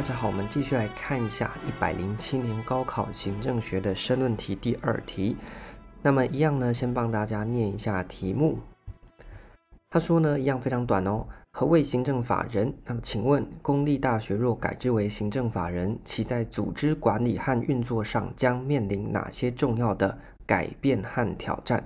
大家好，我们继续来看一下一百零七年高考行政学的申论题第二题。那么一样呢，先帮大家念一下题目。他说呢，一样非常短哦。何谓行政法人？那么请问，公立大学若改制为行政法人，其在组织管理和运作上将面临哪些重要的改变和挑战？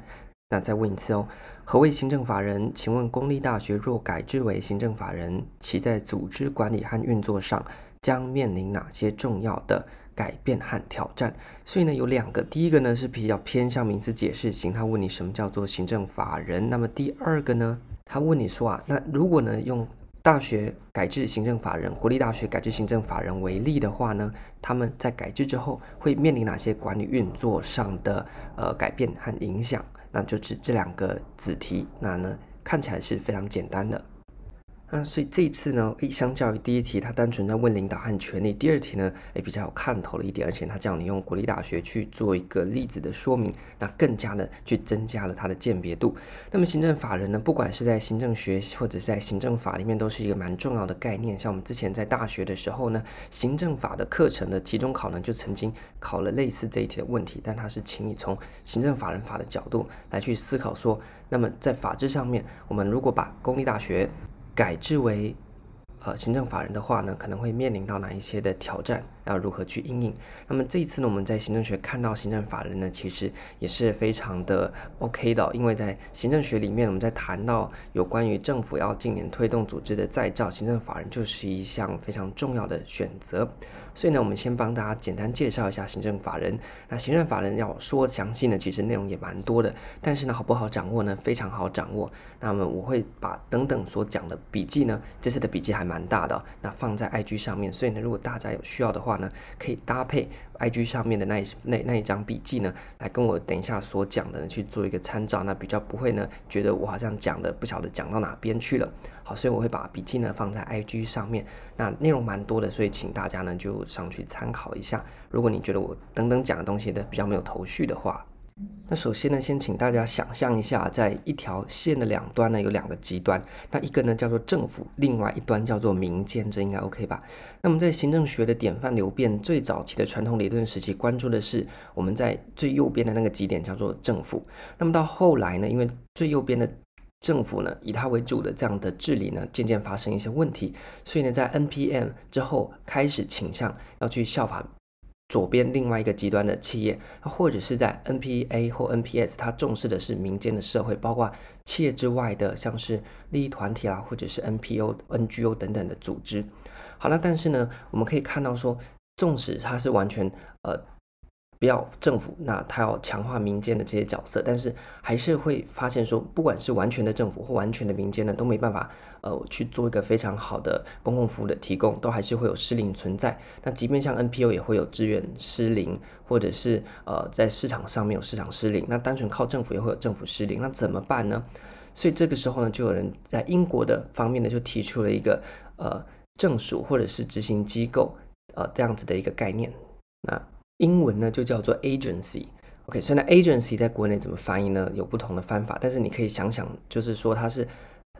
那再问一次哦，何谓行政法人？请问，公立大学若改制为行政法人，其在组织管理和运作上将面临哪些重要的改变和挑战？所以呢，有两个，第一个呢是比较偏向名词解释型，他问你什么叫做行政法人。那么第二个呢，他问你说啊，那如果呢用大学改制行政法人，国立大学改制行政法人为例的话呢，他们在改制之后会面临哪些管理运作上的呃改变和影响？那就是这两个子题，那呢看起来是非常简单的。那所以这一次呢，诶，相较于第一题，它单纯在问领导和权力；第二题呢，诶，比较有看头了一点，而且它叫你用国立大学去做一个例子的说明，那更加的去增加了它的鉴别度。那么行政法人呢，不管是在行政学或者是在行政法里面，都是一个蛮重要的概念。像我们之前在大学的时候呢，行政法的课程的期中考呢，就曾经考了类似这一题的问题，但它是请你从行政法人法的角度来去思考说，那么在法制上面，我们如果把公立大学改制为呃行政法人的话呢，可能会面临到哪一些的挑战？要如何去应应？那么这一次呢，我们在行政学看到行政法人呢，其实也是非常的 OK 的，因为在行政学里面，我们在谈到有关于政府要近年推动组织的再造，行政法人就是一项非常重要的选择。所以呢，我们先帮大家简单介绍一下行政法人。那行政法人要说详细呢，其实内容也蛮多的，但是呢，好不好掌握呢？非常好掌握。那么我会把等等所讲的笔记呢，这次的笔记还蛮大的，那放在 IG 上面。所以呢，如果大家有需要的话，呢，可以搭配 IG 上面的那一那那一张笔记呢，来跟我等一下所讲的呢去做一个参照，那比较不会呢觉得我好像讲的不晓得讲到哪边去了。好，所以我会把笔记呢放在 IG 上面，那内容蛮多的，所以请大家呢就上去参考一下。如果你觉得我等等讲的东西的比较没有头绪的话。那首先呢，先请大家想象一下，在一条线的两端呢，有两个极端。那一个呢叫做政府，另外一端叫做民间，这应该 OK 吧？那么在行政学的典范流变最早期的传统理论时期，关注的是我们在最右边的那个极点叫做政府。那么到后来呢，因为最右边的政府呢，以它为主的这样的治理呢，渐渐发生一些问题，所以呢，在 NPM 之后开始倾向要去效法。左边另外一个极端的企业，或者是在 NPA 或 NPS，它重视的是民间的社会，包括企业之外的，像是利益团体啊，或者是 NPO、NGO 等等的组织。好了，但是呢，我们可以看到说，纵使它是完全呃。不要政府，那他要强化民间的这些角色，但是还是会发现说，不管是完全的政府或完全的民间呢，都没办法呃去做一个非常好的公共服务的提供，都还是会有失灵存在。那即便像 NPO 也会有资源失灵，或者是呃在市场上面有市场失灵，那单纯靠政府也会有政府失灵，那怎么办呢？所以这个时候呢，就有人在英国的方面呢，就提出了一个呃政署或者是执行机构呃这样子的一个概念，那。英文呢就叫做 agency，OK，所以那 agency 在国内怎么翻译呢？有不同的翻法，但是你可以想想，就是说它是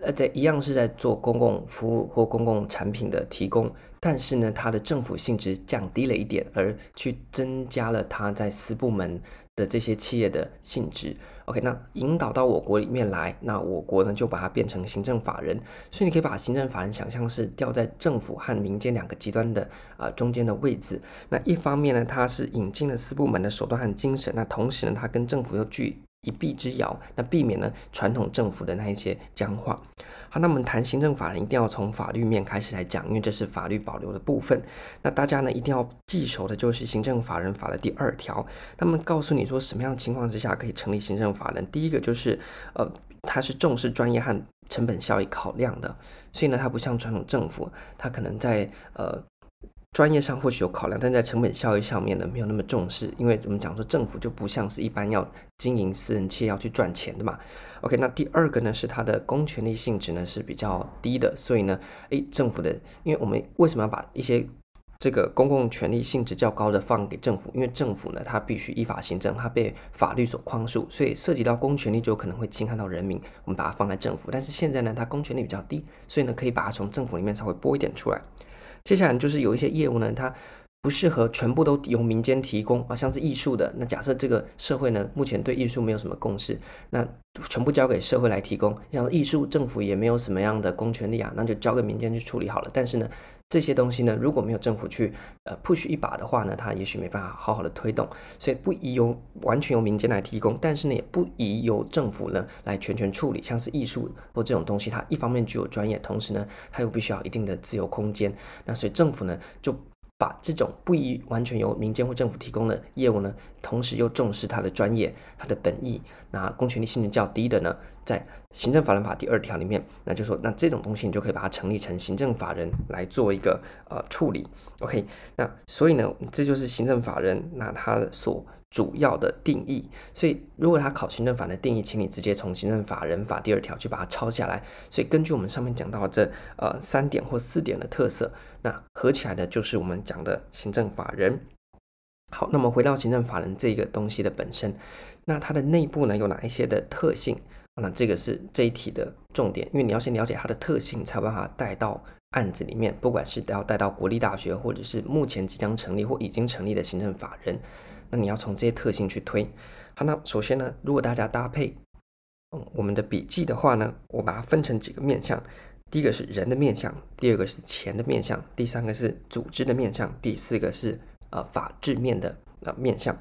呃在一样是在做公共服务或公共产品的提供，但是呢它的政府性质降低了一点，而去增加了它在私部门的这些企业的性质，OK，那引导到我国里面来，那我国呢就把它变成行政法人，所以你可以把行政法人想象是掉在政府和民间两个极端的啊、呃、中间的位置。那一方面呢，它是引进了四部门的手段和精神，那同时呢，它跟政府又具一臂之遥，那避免了传统政府的那一些僵化。好，那我们谈行政法人一定要从法律面开始来讲，因为这是法律保留的部分。那大家呢一定要记熟的就是行政法人法的第二条，那么告诉你说什么样的情况之下可以成立行政法人。第一个就是呃，它是重视专业和成本效益考量的，所以呢，它不像传统政府，它可能在呃。专业上或许有考量，但在成本效益上面呢，没有那么重视。因为我们讲说，政府就不像是一般要经营私人企业要去赚钱的嘛。OK，那第二个呢，是它的公权力性质呢是比较低的，所以呢，诶，政府的，因为我们为什么要把一些这个公共权力性质较高的放给政府？因为政府呢，它必须依法行政，它被法律所框束，所以涉及到公权力就可能会侵害到人民。我们把它放在政府，但是现在呢，它公权力比较低，所以呢，可以把它从政府里面稍微拨一点出来。接下来就是有一些业务呢，它不适合全部都由民间提供啊，像是艺术的。那假设这个社会呢，目前对艺术没有什么共识，那全部交给社会来提供。像艺术，政府也没有什么样的公权力啊，那就交给民间去处理好了。但是呢，这些东西呢，如果没有政府去呃 push 一把的话呢，它也许没办法好好的推动，所以不宜由完全由民间来提供，但是呢，也不宜由政府呢来全权处理。像是艺术或这种东西，它一方面具有专业，同时呢，它又必须要一定的自由空间。那所以政府呢就。把这种不宜完全由民间或政府提供的业务呢，同时又重视它的专业、它的本意，那公权力性质较低的呢，在行政法人法第二条里面，那就说那这种东西你就可以把它成立成行政法人来做一个呃处理。OK，那所以呢，这就是行政法人那它所。主要的定义，所以如果他考行政法的定义，请你直接从行政法人法第二条去把它抄下来。所以根据我们上面讲到这呃三点或四点的特色，那合起来的就是我们讲的行政法人。好，那么回到行政法人这个东西的本身，那它的内部呢有哪一些的特性？那这个是这一题的重点，因为你要先了解它的特性，才有办法带到案子里面，不管是要带到国立大学，或者是目前即将成立或已经成立的行政法人。那你要从这些特性去推。好，那首先呢，如果大家搭配嗯我们的笔记的话呢，我把它分成几个面向。第一个是人的面向，第二个是钱的面向，第三个是组织的面向，第四个是呃法治面的呃面向。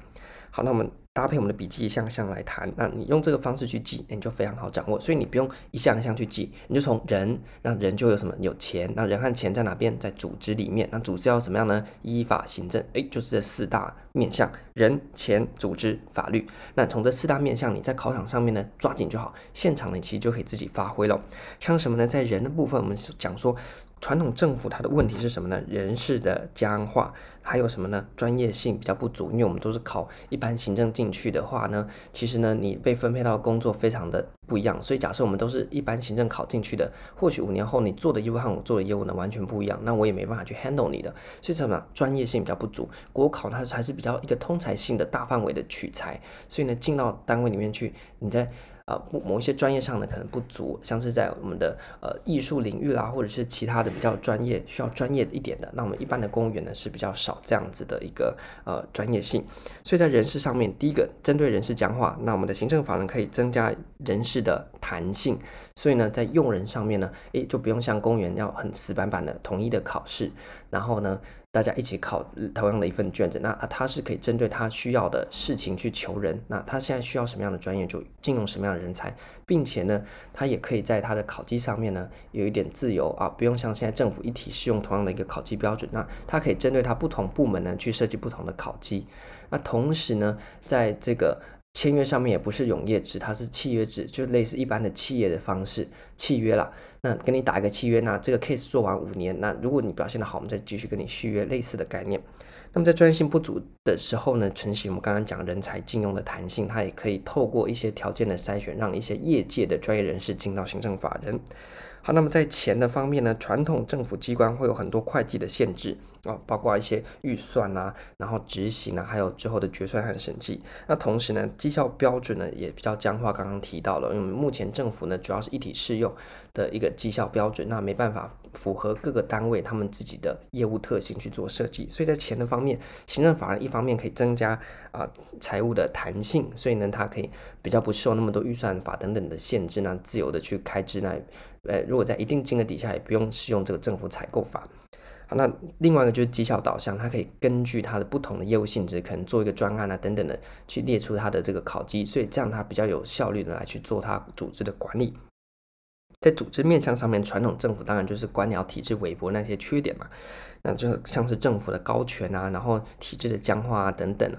好，那我们。搭配我们的笔记一项项来谈，那你用这个方式去记，你就非常好掌握。所以你不用一项一项去记，你就从人，那人就有什么？有钱，那人和钱在哪边？在组织里面。那组织要怎么样呢？依法行政，诶，就是这四大面向：人、钱、组织、法律。那从这四大面向，你在考场上面呢抓紧就好，现场呢其实就可以自己发挥了。像什么呢？在人的部分，我们讲说。传统政府它的问题是什么呢？人事的僵化，还有什么呢？专业性比较不足。因为我们都是考一般行政进去的话呢，其实呢，你被分配到工作非常的不一样。所以假设我们都是一般行政考进去的，或许五年后你做的业务和我做的业务呢完全不一样，那我也没办法去 handle 你的。所以什么？专业性比较不足。国考它还是比较一个通才性的大范围的取材，所以呢，进到单位里面去，你在。啊，某一些专业上的可能不足，像是在我们的呃艺术领域啦，或者是其他的比较专业需要专业一点的，那我们一般的公务员呢是比较少这样子的一个呃专业性。所以在人事上面，第一个针对人事僵化，那我们的行政法人可以增加人事的弹性。所以呢，在用人上面呢，诶就不用像公务员要很死板板的统一的考试，然后呢。大家一起考同样的一份卷子，那他是可以针对他需要的事情去求人。那他现在需要什么样的专业，就进用什么样的人才，并且呢，他也可以在他的考绩上面呢有一点自由啊，不用像现在政府一体适用同样的一个考绩标准。那他可以针对他不同部门呢去设计不同的考绩。那同时呢，在这个。签约上面也不是永业制，它是契约制，就类似一般的企业的方式契约啦。那跟你打一个契约，那这个 case 做完五年，那如果你表现得好，我们再继续跟你续约，类似的概念。那么在专业性不足的时候呢，承袭我们刚刚讲人才进用的弹性，它也可以透过一些条件的筛选，让一些业界的专业人士进到行政法人。好，那么在钱的方面呢，传统政府机关会有很多会计的限制啊，包括一些预算呐，然后执行呐，还有之后的决算和审计。那同时呢，绩效标准呢也比较僵化，刚刚提到了，因为目前政府呢主要是一体适用的一个绩效标准，那没办法符合各个单位他们自己的业务特性去做设计，所以在钱的方面，行政法人一方面可以增加啊财务的弹性，所以呢它可以比较不受那么多预算法等等的限制，那自由的去开支那。呃，如果在一定金额底下，也不用适用这个政府采购法。好，那另外一个就是绩效导向，它可以根据它的不同的业务性质，可能做一个专案啊等等的，去列出它的这个考绩，所以这样它比较有效率的来去做它组织的管理。在组织面向上面，传统政府当然就是官僚体制、微薄那些缺点嘛，那就像是政府的高权啊，然后体制的僵化啊等等。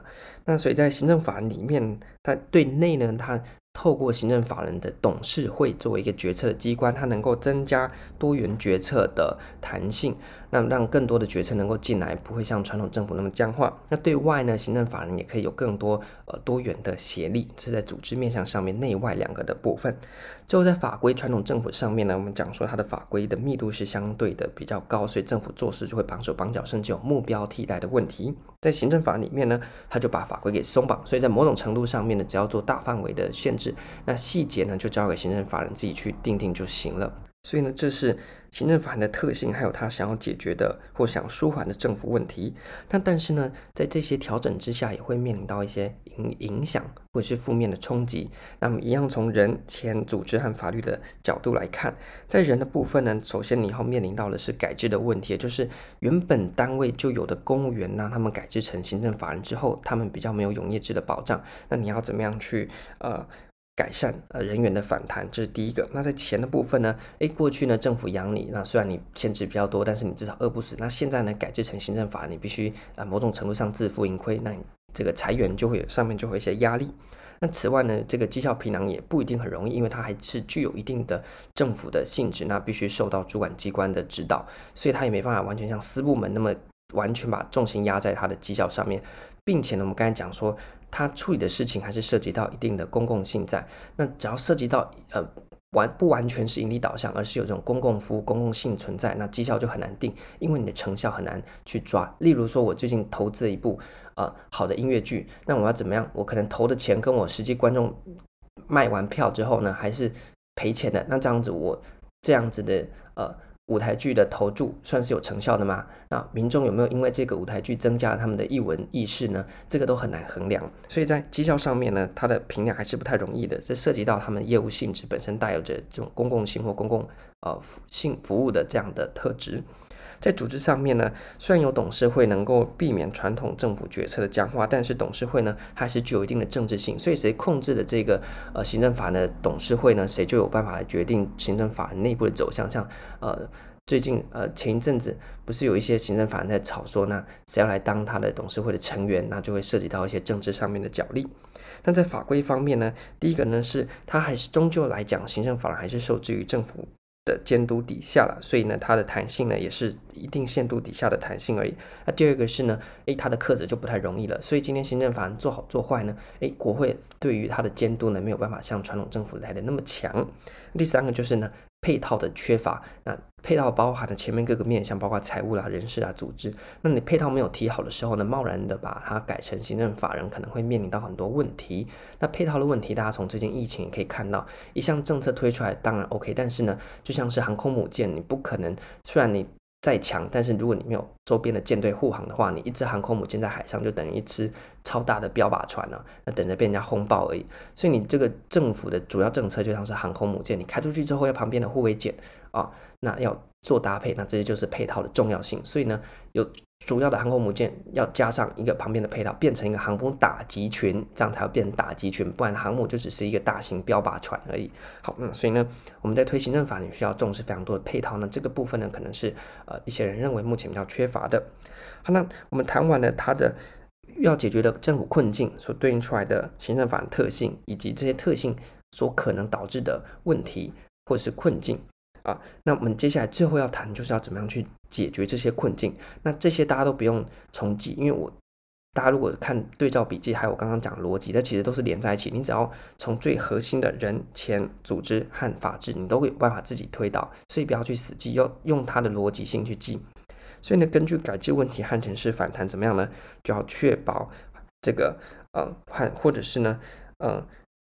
那所以在行政法人里面，它对内呢，它透过行政法人的董事会作为一个决策机关，它能够增加多元决策的弹性，那让更多的决策能够进来，不会像传统政府那么僵化。那对外呢，行政法人也可以有更多呃多元的协力，这是在组织面向上面内外两个的部分。最后在法规传统政府上面呢，我们讲说它的法规的密度是相对的比较高，所以政府做事就会绑手绑脚，甚至有目标替代的问题。在行政法里面呢，它就把法规给松绑，所以在某种程度上面呢，只要做大范围的限制。那细节呢，就交给行政法人自己去定定就行了。所以呢，这是行政法人的特性，还有他想要解决的或想舒缓的政府问题。那但是呢，在这些调整之下，也会面临到一些影影响或者是负面的冲击。那么一样从人、钱、组织和法律的角度来看，在人的部分呢，首先你要面临到的是改制的问题，就是原本单位就有的公务员呢，他们改制成行政法人之后，他们比较没有永业制的保障。那你要怎么样去呃？改善呃人员的反弹，这是第一个。那在钱的部分呢？诶，过去呢政府养你，那虽然你限制比较多，但是你至少饿不死。那现在呢改制成行政法，你必须呃某种程度上自负盈亏，那你这个裁员就会上面就会一些压力。那此外呢，这个绩效评量也不一定很容易，因为它还是具有一定的政府的性质，那必须受到主管机关的指导，所以它也没办法完全像私部门那么完全把重心压在它的绩效上面，并且呢，我们刚才讲说。他处理的事情还是涉及到一定的公共性在，那只要涉及到呃完不完全是盈利导向，而是有这种公共服务、公共性存在，那绩效就很难定，因为你的成效很难去抓。例如说，我最近投资了一部呃好的音乐剧，那我要怎么样？我可能投的钱跟我实际观众卖完票之后呢，还是赔钱的。那这样子我这样子的呃。舞台剧的投注算是有成效的吗？那民众有没有因为这个舞台剧增加了他们的艺文意识呢？这个都很难衡量。所以在绩效上面呢，它的评价还是不太容易的。这涉及到他们业务性质本身带有着这种公共性或公共呃性服务的这样的特质。在组织上面呢，虽然有董事会能够避免传统政府决策的僵化，但是董事会呢还是具有一定的政治性。所以谁控制的这个呃行政法的董事会呢，谁就有办法来决定行政法内部的走向。像呃最近呃前一阵子不是有一些行政法人在吵说，那谁要来当他的董事会的成员，那就会涉及到一些政治上面的角力。但在法规方面呢，第一个呢是它还是终究来讲，行政法还是受制于政府的监督底下了，所以呢，它的弹性呢也是一定限度底下的弹性而已。那第二个是呢，诶，它的克制就不太容易了。所以今天行政法做好做坏呢，诶，国会对于它的监督呢没有办法像传统政府来的那么强。第三个就是呢。配套的缺乏，那配套包含的前面各个面向，包括财务啦、人事啊、组织。那你配套没有提好的时候呢，贸然的把它改成行政法人，可能会面临到很多问题。那配套的问题，大家从最近疫情也可以看到，一项政策推出来当然 OK，但是呢，就像是航空母舰，你不可能，虽然你。再强，但是如果你没有周边的舰队护航的话，你一支航空母舰在海上就等于一支超大的标靶船了，那等着被人家轰爆而已。所以你这个政府的主要政策就像是航空母舰，你开出去之后要旁边的护卫舰啊，那要做搭配，那这些就是配套的重要性。所以呢，有。主要的航空母舰要加上一个旁边的配套，变成一个航空打击群，这样才会变成打击群，不然航母就只是一个大型标靶船而已。好，那所以呢，我们在推行政法，你需要重视非常多的配套呢。这个部分呢，可能是呃一些人认为目前比较缺乏的。好，那我们谈完了它的要解决的政府困境所对应出来的行政法的特性，以及这些特性所可能导致的问题或者是困境。啊，那我们接下来最后要谈，就是要怎么样去解决这些困境。那这些大家都不用重记，因为我大家如果看对照笔记，还有我刚刚讲逻辑，它其实都是连在一起。你只要从最核心的人、钱、组织和法治，你都会有办法自己推导，所以不要去死记，要用它的逻辑性去记。所以呢，根据改制问题和城市反弹怎么样呢？就要确保这个呃，和或者是呢，呃。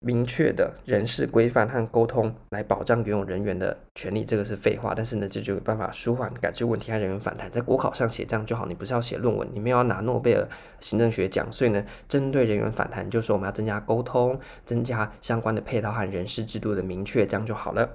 明确的人事规范和沟通来保障原有人员的权利，这个是废话。但是呢，这就有办法舒缓改制问题和人员反弹。在国考上写这样就好，你不是要写论文，你们要拿诺贝尔行政学奖。所以呢，针对人员反弹，就是我们要增加沟通，增加相关的配套和人事制度的明确，这样就好了。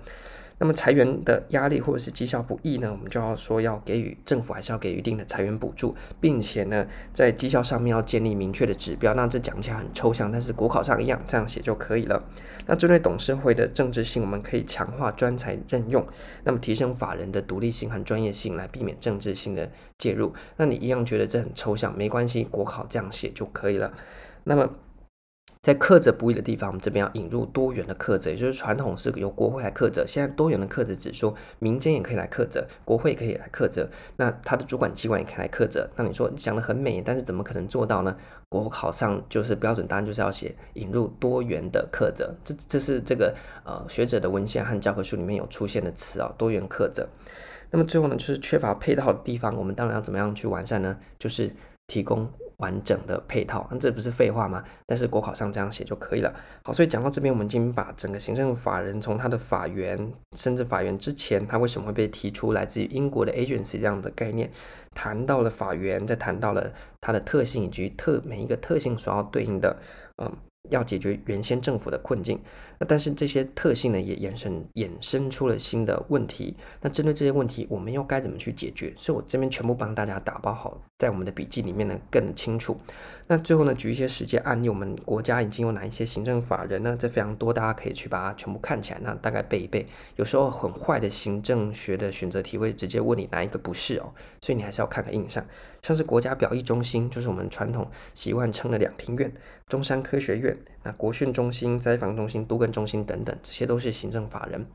那么裁员的压力或者是绩效不益呢，我们就要说要给予政府还是要给予一定的裁员补助，并且呢，在绩效上面要建立明确的指标。那这讲起来很抽象，但是国考上一样这样写就可以了。那针对董事会的政治性，我们可以强化专才任用，那么提升法人的独立性和专业性，来避免政治性的介入。那你一样觉得这很抽象，没关系，国考这样写就可以了。那么。在课责不易的地方，我们这边要引入多元的课责，也就是传统是由国会来课责，现在多元的课责只说民间也可以来课责，国会也可以来课责，那他的主管机关也可以来课责。那你说讲得很美，但是怎么可能做到呢？国考上就是标准答案就是要写引入多元的课责，这这是这个呃学者的文献和教科书里面有出现的词啊、哦，多元课责。那么最后呢，就是缺乏配套的地方，我们当然要怎么样去完善呢？就是提供完整的配套。那这不是废话吗？但是国考上这样写就可以了。好，所以讲到这边，我们已经把整个行政法人从他的法源，甚至法源之前，他为什么会被提出来自于英国的 agency 这样的概念，谈到了法源，再谈到了它的特性以及特每一个特性所要对应的，嗯。要解决原先政府的困境，那但是这些特性呢，也衍生衍生出了新的问题。那针对这些问题，我们又该怎么去解决？所以我这边全部帮大家打包好，在我们的笔记里面呢更清楚。那最后呢，举一些实际案例，我们国家已经有哪一些行政法人呢？这非常多，大家可以去把它全部看起来，那大概背一背。有时候很坏的行政学的选择题会直接问你哪一个不是哦，所以你还是要看个印象。像是国家表意中心，就是我们传统习惯称的两厅院、中山科学院、那国训中心、灾防中心、都更中心等等，这些都是行政法人。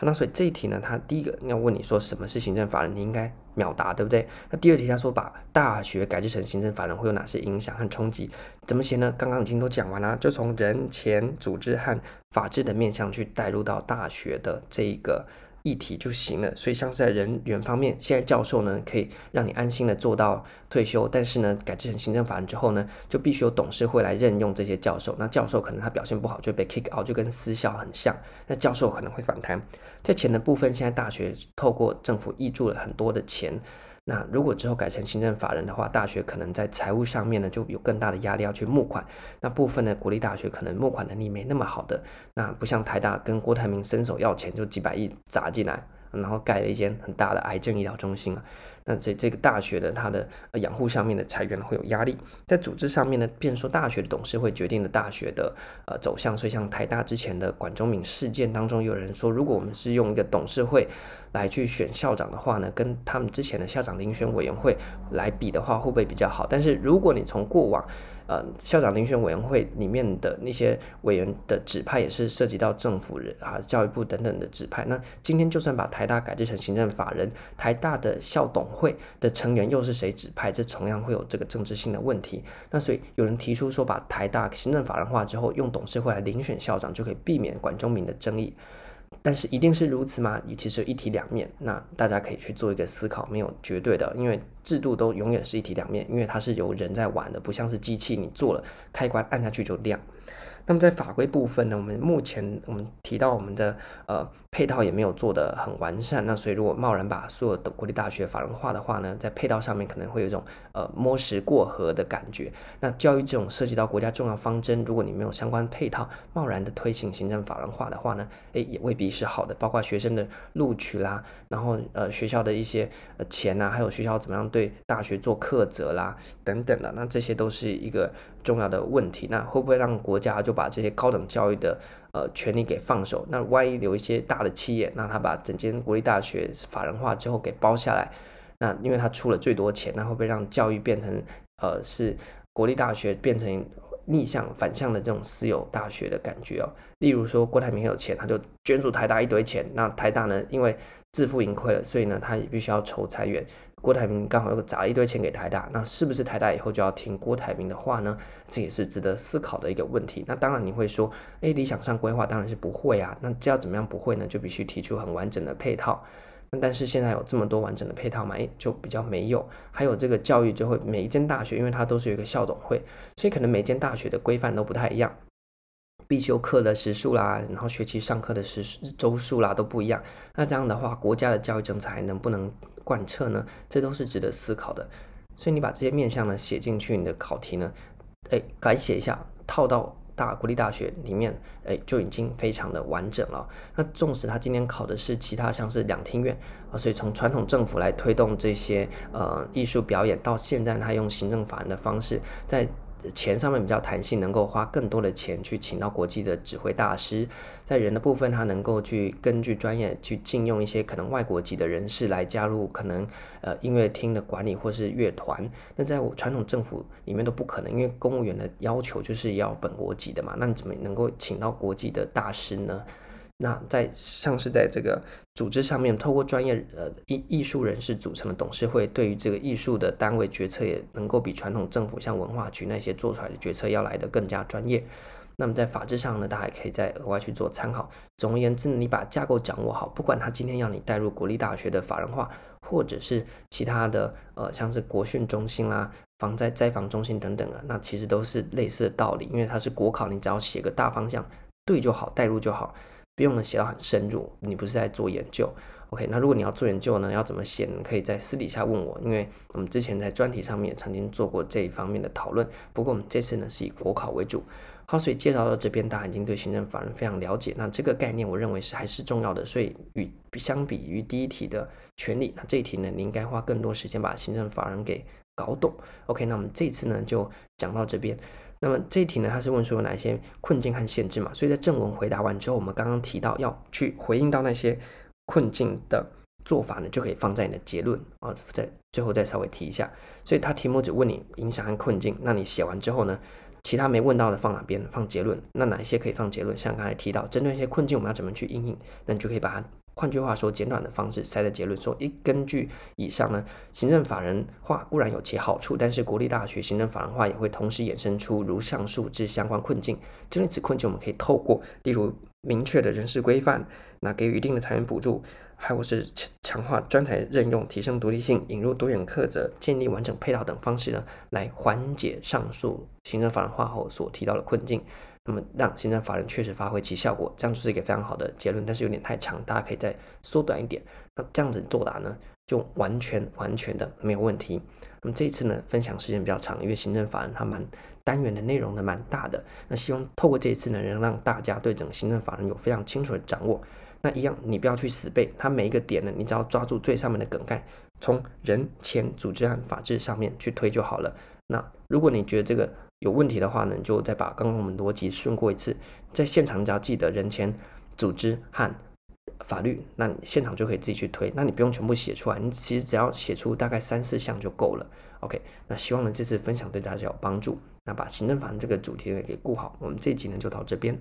那所以这一题呢，他第一个要问你说什么是行政法人，你应该秒答，对不对？那第二题他说把大学改制成行政法人会有哪些影响和冲击？怎么写呢？刚刚已经都讲完了，就从人、钱、组织和法治的面向去带入到大学的这一个。议题就行了，所以像是在人员方面，现在教授呢可以让你安心的做到退休，但是呢改制成行政法人之后呢，就必须有董事会来任用这些教授。那教授可能他表现不好就被 kick out，就跟私校很像。那教授可能会反弹。在钱的部分，现在大学透过政府挹注了很多的钱。那如果之后改成行政法人的话，大学可能在财务上面呢就有更大的压力要去募款。那部分的国立大学可能募款能力没那么好的，那不像台大跟郭台铭伸手要钱就几百亿砸进来，然后盖了一间很大的癌症医疗中心啊。那这这个大学的它的养护上面的财源会有压力，在组织上面呢，变说大学的董事会决定了大学的呃走向，所以像台大之前的管中闵事件当中，有人说，如果我们是用一个董事会来去选校长的话呢，跟他们之前的校长遴选委员会来比的话，会不会比较好？但是如果你从过往呃，校长遴选委员会里面的那些委员的指派也是涉及到政府人啊、教育部等等的指派。那今天就算把台大改制成行政法人，台大的校董会的成员又是谁指派？这同样会有这个政治性的问题。那所以有人提出说，把台大行政法人化之后，用董事会来遴选校长，就可以避免管中闵的争议。但是一定是如此吗？其实一体两面，那大家可以去做一个思考，没有绝对的，因为制度都永远是一体两面，因为它是由人在玩的，不像是机器，你做了开关按下去就亮。那么在法规部分呢，我们目前我们提到我们的呃配套也没有做得很完善，那所以如果贸然把所有的国立大学法人化的话呢，在配套上面可能会有一种呃摸石过河的感觉。那教育这种涉及到国家重要方针，如果你没有相关配套，贸然的推行行政法人化的话呢，诶也未必是好的。包括学生的录取啦，然后呃学校的一些呃钱呐，还有学校怎么样对大学做课责啦等等的，那这些都是一个重要的问题。那会不会让国家就把这些高等教育的呃权利给放手，那万一有一些大的企业，那他把整间国立大学法人化之后给包下来，那因为他出了最多钱，那会不会让教育变成呃是国立大学变成逆向反向的这种私有大学的感觉哦？例如说郭台铭很有钱，他就捐助台大一堆钱，那台大呢因为自负盈亏了，所以呢他也必须要筹财源。郭台铭刚好又砸了一堆钱给台大，那是不是台大以后就要听郭台铭的话呢？这也是值得思考的一个问题。那当然你会说，诶，理想上规划当然是不会啊。那这要怎么样不会呢？就必须提出很完整的配套。那但是现在有这么多完整的配套嘛？诶，就比较没有。还有这个教育就会每一间大学，因为它都是有一个校董会，所以可能每间大学的规范都不太一样。必修课的时数啦，然后学期上课的时周数啦都不一样。那这样的话，国家的教育政策还能不能贯彻呢？这都是值得思考的。所以你把这些面向呢写进去，你的考题呢，哎，改写一下，套到大国立大学里面，哎，就已经非常的完整了。那纵使他今天考的是其他像是两厅院啊，所以从传统政府来推动这些呃艺术表演，到现在他用行政法人的方式在。钱上面比较弹性，能够花更多的钱去请到国际的指挥大师，在人的部分，他能够去根据专业去聘用一些可能外国籍的人士来加入，可能呃音乐厅的管理或是乐团。那在传统政府里面都不可能，因为公务员的要求就是要本国籍的嘛，那你怎么能够请到国际的大师呢？那在像是在这个组织上面，透过专业呃艺艺术人士组成的董事会，对于这个艺术的单位决策，也能够比传统政府像文化局那些做出来的决策要来得更加专业。那么在法制上呢，大家也可以再额外去做参考。总而言之，你把架构掌握好，不管他今天要你带入国立大学的法人化，或者是其他的呃像是国训中心啦、防灾灾防中心等等啊，那其实都是类似的道理，因为它是国考，你只要写个大方向对就好，带入就好，不用写到很深入。你不是在做研究，OK？那如果你要做研究呢，要怎么写？你可以在私底下问我，因为我们之前在专题上面也曾经做过这一方面的讨论。不过我们这次呢是以国考为主。好，所以介绍到这边，大家已经对行政法人非常了解。那这个概念，我认为是还是重要的。所以与相比于第一题的权利，那这一题呢，你应该花更多时间把行政法人给搞懂，OK？那我们这次呢就讲到这边。那么这一题呢，它是问说有哪些困境和限制嘛？所以在正文回答完之后，我们刚刚提到要去回应到那些困境的做法呢，就可以放在你的结论啊，在最后再稍微提一下。所以它题目只问你影响和困境，那你写完之后呢，其他没问到的放哪边？放结论。那哪一些可以放结论？像刚才提到，针对一些困境，我们要怎么去应应？那你就可以把它。换句话说，简短的方式塞在结论说，一根据以上呢，行政法人化固然有其好处，但是国立大学行政法人化也会同时衍生出如上述之相关困境。针对此困境，我们可以透过例如明确的人事规范，那给予一定的裁员补助，还有是强化专才任用、提升独立性、引入多元课责、建立完整配套等方式呢，来缓解上述行政法人化后所提到的困境。那么让行政法人确实发挥其效果，这样就是一个非常好的结论，但是有点太长，大家可以再缩短一点。那这样子作答呢，就完全完全的没有问题。那么这一次呢，分享时间比较长，因为行政法人它蛮单元的内容呢蛮大的。那希望透过这一次呢，能让大家对整个行政法人有非常清楚的掌握。那一样，你不要去死背它每一个点呢，你只要抓住最上面的梗概，从人、钱、组织和法治上面去推就好了。那如果你觉得这个，有问题的话呢，你就再把刚刚我们逻辑顺过一次，在现场只要记得人前、组织和法律，那你现场就可以自己去推，那你不用全部写出来，你其实只要写出大概三四项就够了。OK，那希望呢这次分享对大家有帮助，那把行政法这个主题呢给顾好，我们这一集呢就到这边。